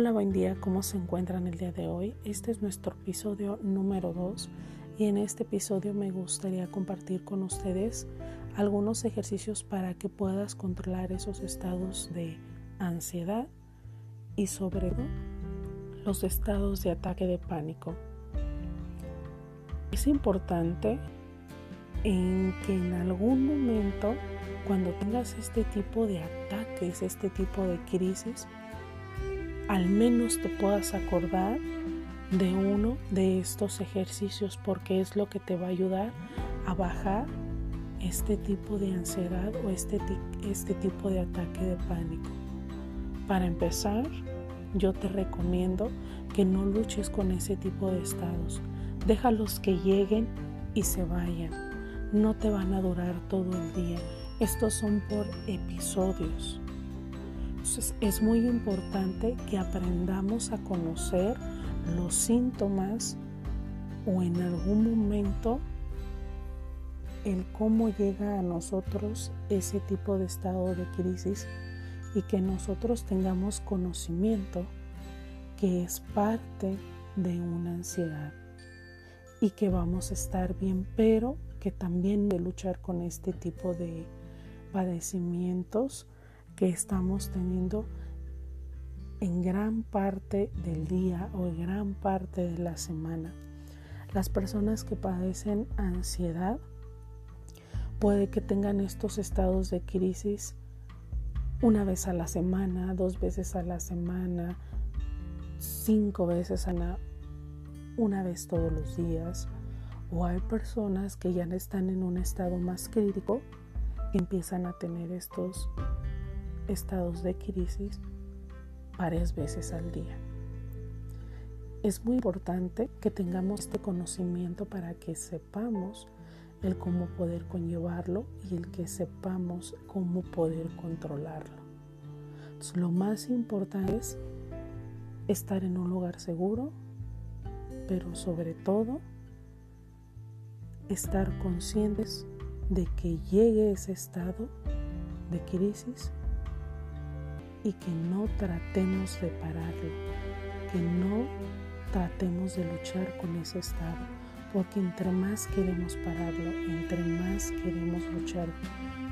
Hola, buen día, ¿cómo se encuentran el día de hoy? Este es nuestro episodio número 2 y en este episodio me gustaría compartir con ustedes algunos ejercicios para que puedas controlar esos estados de ansiedad y sobre todo los estados de ataque de pánico. Es importante en que en algún momento cuando tengas este tipo de ataques, este tipo de crisis, al menos te puedas acordar de uno de estos ejercicios porque es lo que te va a ayudar a bajar este tipo de ansiedad o este, este tipo de ataque de pánico. Para empezar, yo te recomiendo que no luches con ese tipo de estados. Déjalos que lleguen y se vayan. No te van a durar todo el día. Estos son por episodios. Entonces es muy importante que aprendamos a conocer los síntomas o en algún momento el cómo llega a nosotros ese tipo de estado de crisis y que nosotros tengamos conocimiento que es parte de una ansiedad y que vamos a estar bien, pero que también de luchar con este tipo de padecimientos que estamos teniendo en gran parte del día o en gran parte de la semana. Las personas que padecen ansiedad puede que tengan estos estados de crisis una vez a la semana, dos veces a la semana, cinco veces a la una vez todos los días. O hay personas que ya están en un estado más crítico y empiezan a tener estos estados de crisis varias veces al día. Es muy importante que tengamos este conocimiento para que sepamos el cómo poder conllevarlo y el que sepamos cómo poder controlarlo. lo más importante es estar en un lugar seguro, pero sobre todo estar conscientes de que llegue ese estado de crisis y que no tratemos de pararlo, que no tratemos de luchar con ese estado, porque entre más queremos pararlo, entre más queremos luchar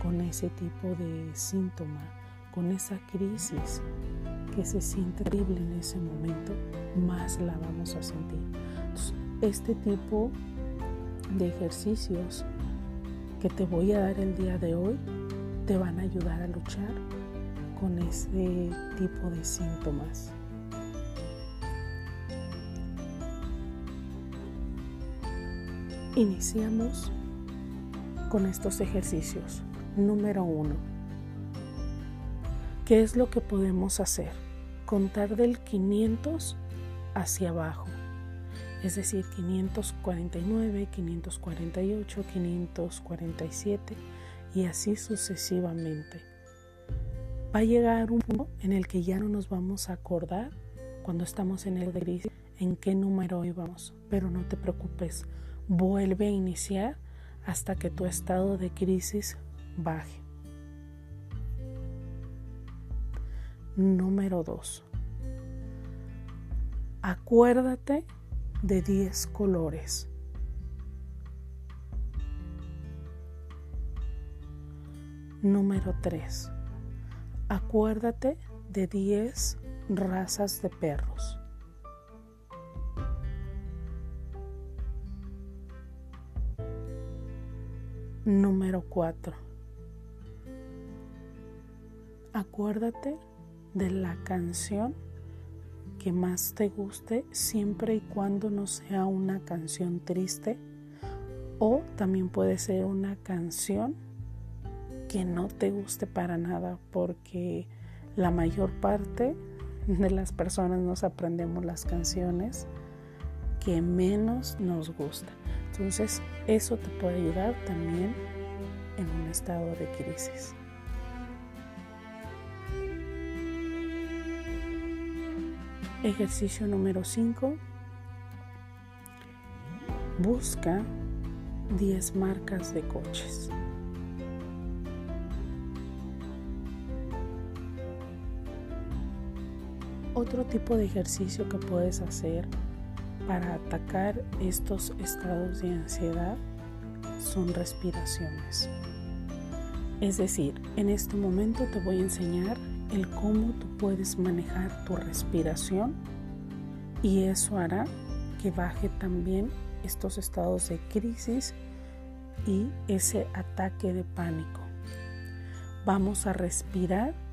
con ese tipo de síntoma, con esa crisis que se siente terrible en ese momento, más la vamos a sentir. este tipo de ejercicios que te voy a dar el día de hoy te van a ayudar a luchar con ese tipo de síntomas. Iniciamos con estos ejercicios. Número uno. ¿Qué es lo que podemos hacer? Contar del 500 hacia abajo. Es decir, 549, 548, 547 y así sucesivamente va a llegar un punto en el que ya no nos vamos a acordar cuando estamos en el de crisis en qué número íbamos, pero no te preocupes, vuelve a iniciar hasta que tu estado de crisis baje. Número 2. Acuérdate de 10 colores. Número 3 acuérdate de 10 razas de perros. Número 4. Acuérdate de la canción que más te guste siempre y cuando no sea una canción triste o también puede ser una canción que no te guste para nada porque la mayor parte de las personas nos aprendemos las canciones que menos nos gusta. Entonces eso te puede ayudar también en un estado de crisis. Ejercicio número 5. Busca 10 marcas de coches. Otro tipo de ejercicio que puedes hacer para atacar estos estados de ansiedad son respiraciones. Es decir, en este momento te voy a enseñar el cómo tú puedes manejar tu respiración y eso hará que baje también estos estados de crisis y ese ataque de pánico. Vamos a respirar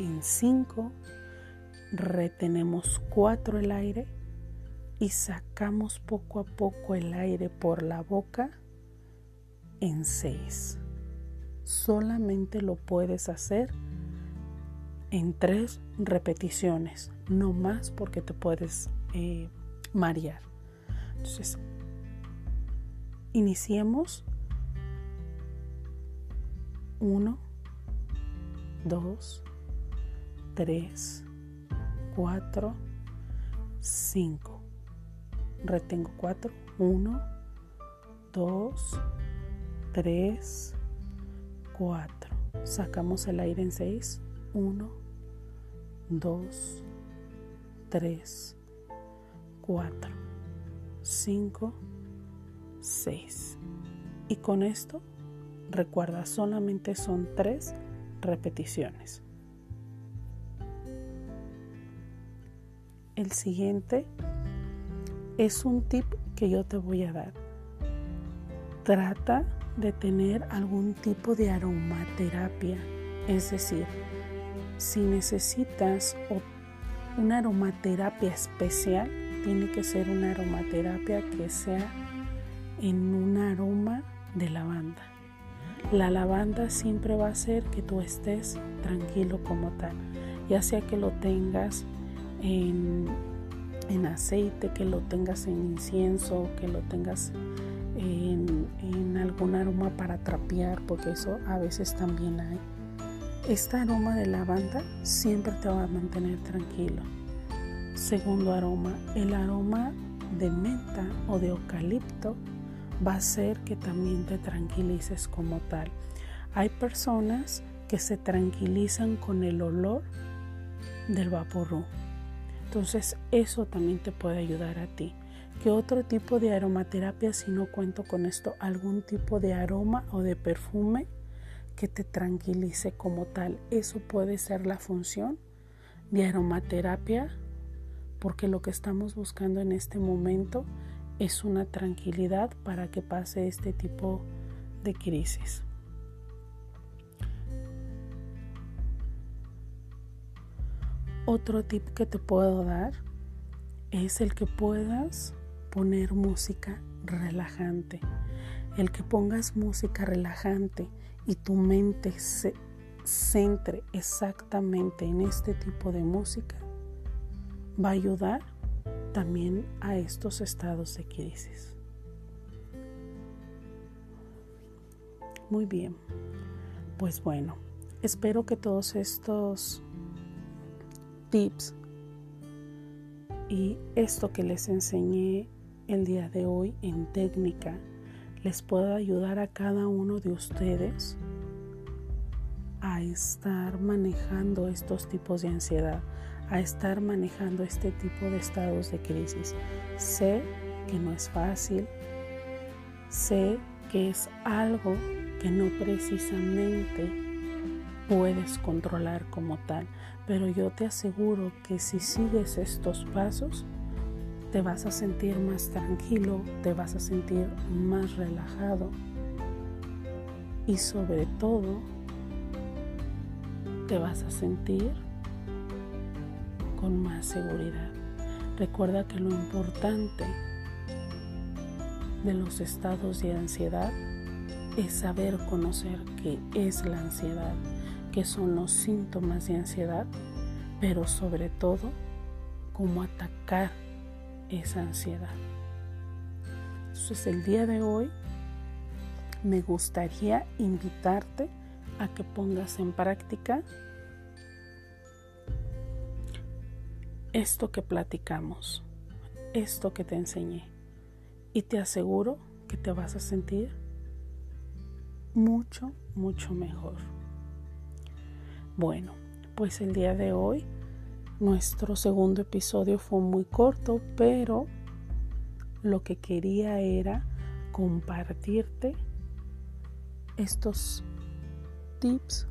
en 5, retenemos 4 el aire y sacamos poco a poco el aire por la boca en 6. Solamente lo puedes hacer en 3 repeticiones, no más porque te puedes eh, marear. Entonces, iniciemos 1, 2, 3, 4, 5. Retengo 4, 1, 2, 3, 4. Sacamos el aire en 6, 1, 2, 3, 4, 5, 6. Y con esto, recuerda, solamente son 3 repeticiones. El siguiente es un tip que yo te voy a dar. Trata de tener algún tipo de aromaterapia, es decir, si necesitas una aromaterapia especial, tiene que ser una aromaterapia que sea en un aroma de lavanda. La lavanda siempre va a hacer que tú estés tranquilo como tal, ya sea que lo tengas en, aceite, que lo tengas en incienso, que lo tengas en, en, algún aroma para trapear, porque eso a veces también hay. Este aroma de lavanda siempre te va a mantener tranquilo. Segundo aroma, el aroma de menta o de eucalipto va a hacer que también te tranquilices como tal. Hay personas que se tranquilizan con el olor del vaporú. Entonces eso también te puede ayudar a ti. ¿Qué otro tipo de aromaterapia si no cuento con esto? ¿Algún tipo de aroma o de perfume que te tranquilice como tal? Eso puede ser la función de aromaterapia porque lo que estamos buscando en este momento es una tranquilidad para que pase este tipo de crisis. Otro tip que te puedo dar es el que puedas poner música relajante. El que pongas música relajante y tu mente se centre exactamente en este tipo de música va a ayudar también a estos estados de crisis. Muy bien, pues bueno, espero que todos estos tips y esto que les enseñé el día de hoy en técnica les pueda ayudar a cada uno de ustedes a estar manejando estos tipos de ansiedad, a estar manejando este tipo de estados de crisis. Sé que no es fácil, sé que es algo que no precisamente puedes controlar como tal, pero yo te aseguro que si sigues estos pasos, te vas a sentir más tranquilo, te vas a sentir más relajado y sobre todo te vas a sentir con más seguridad. Recuerda que lo importante de los estados de ansiedad es saber conocer qué es la ansiedad qué son los síntomas de ansiedad, pero sobre todo cómo atacar esa ansiedad. Entonces el día de hoy me gustaría invitarte a que pongas en práctica esto que platicamos, esto que te enseñé. Y te aseguro que te vas a sentir mucho, mucho mejor. Bueno, pues el día de hoy nuestro segundo episodio fue muy corto, pero lo que quería era compartirte estos tips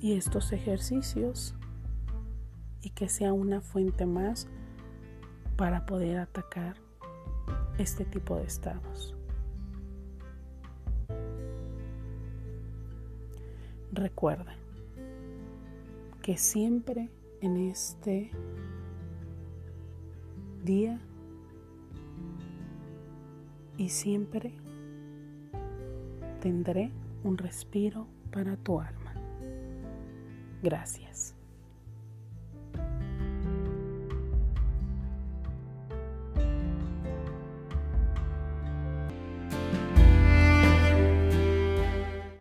y estos ejercicios y que sea una fuente más para poder atacar este tipo de estados. Recuerda que siempre en este día y siempre tendré un respiro para tu alma. Gracias.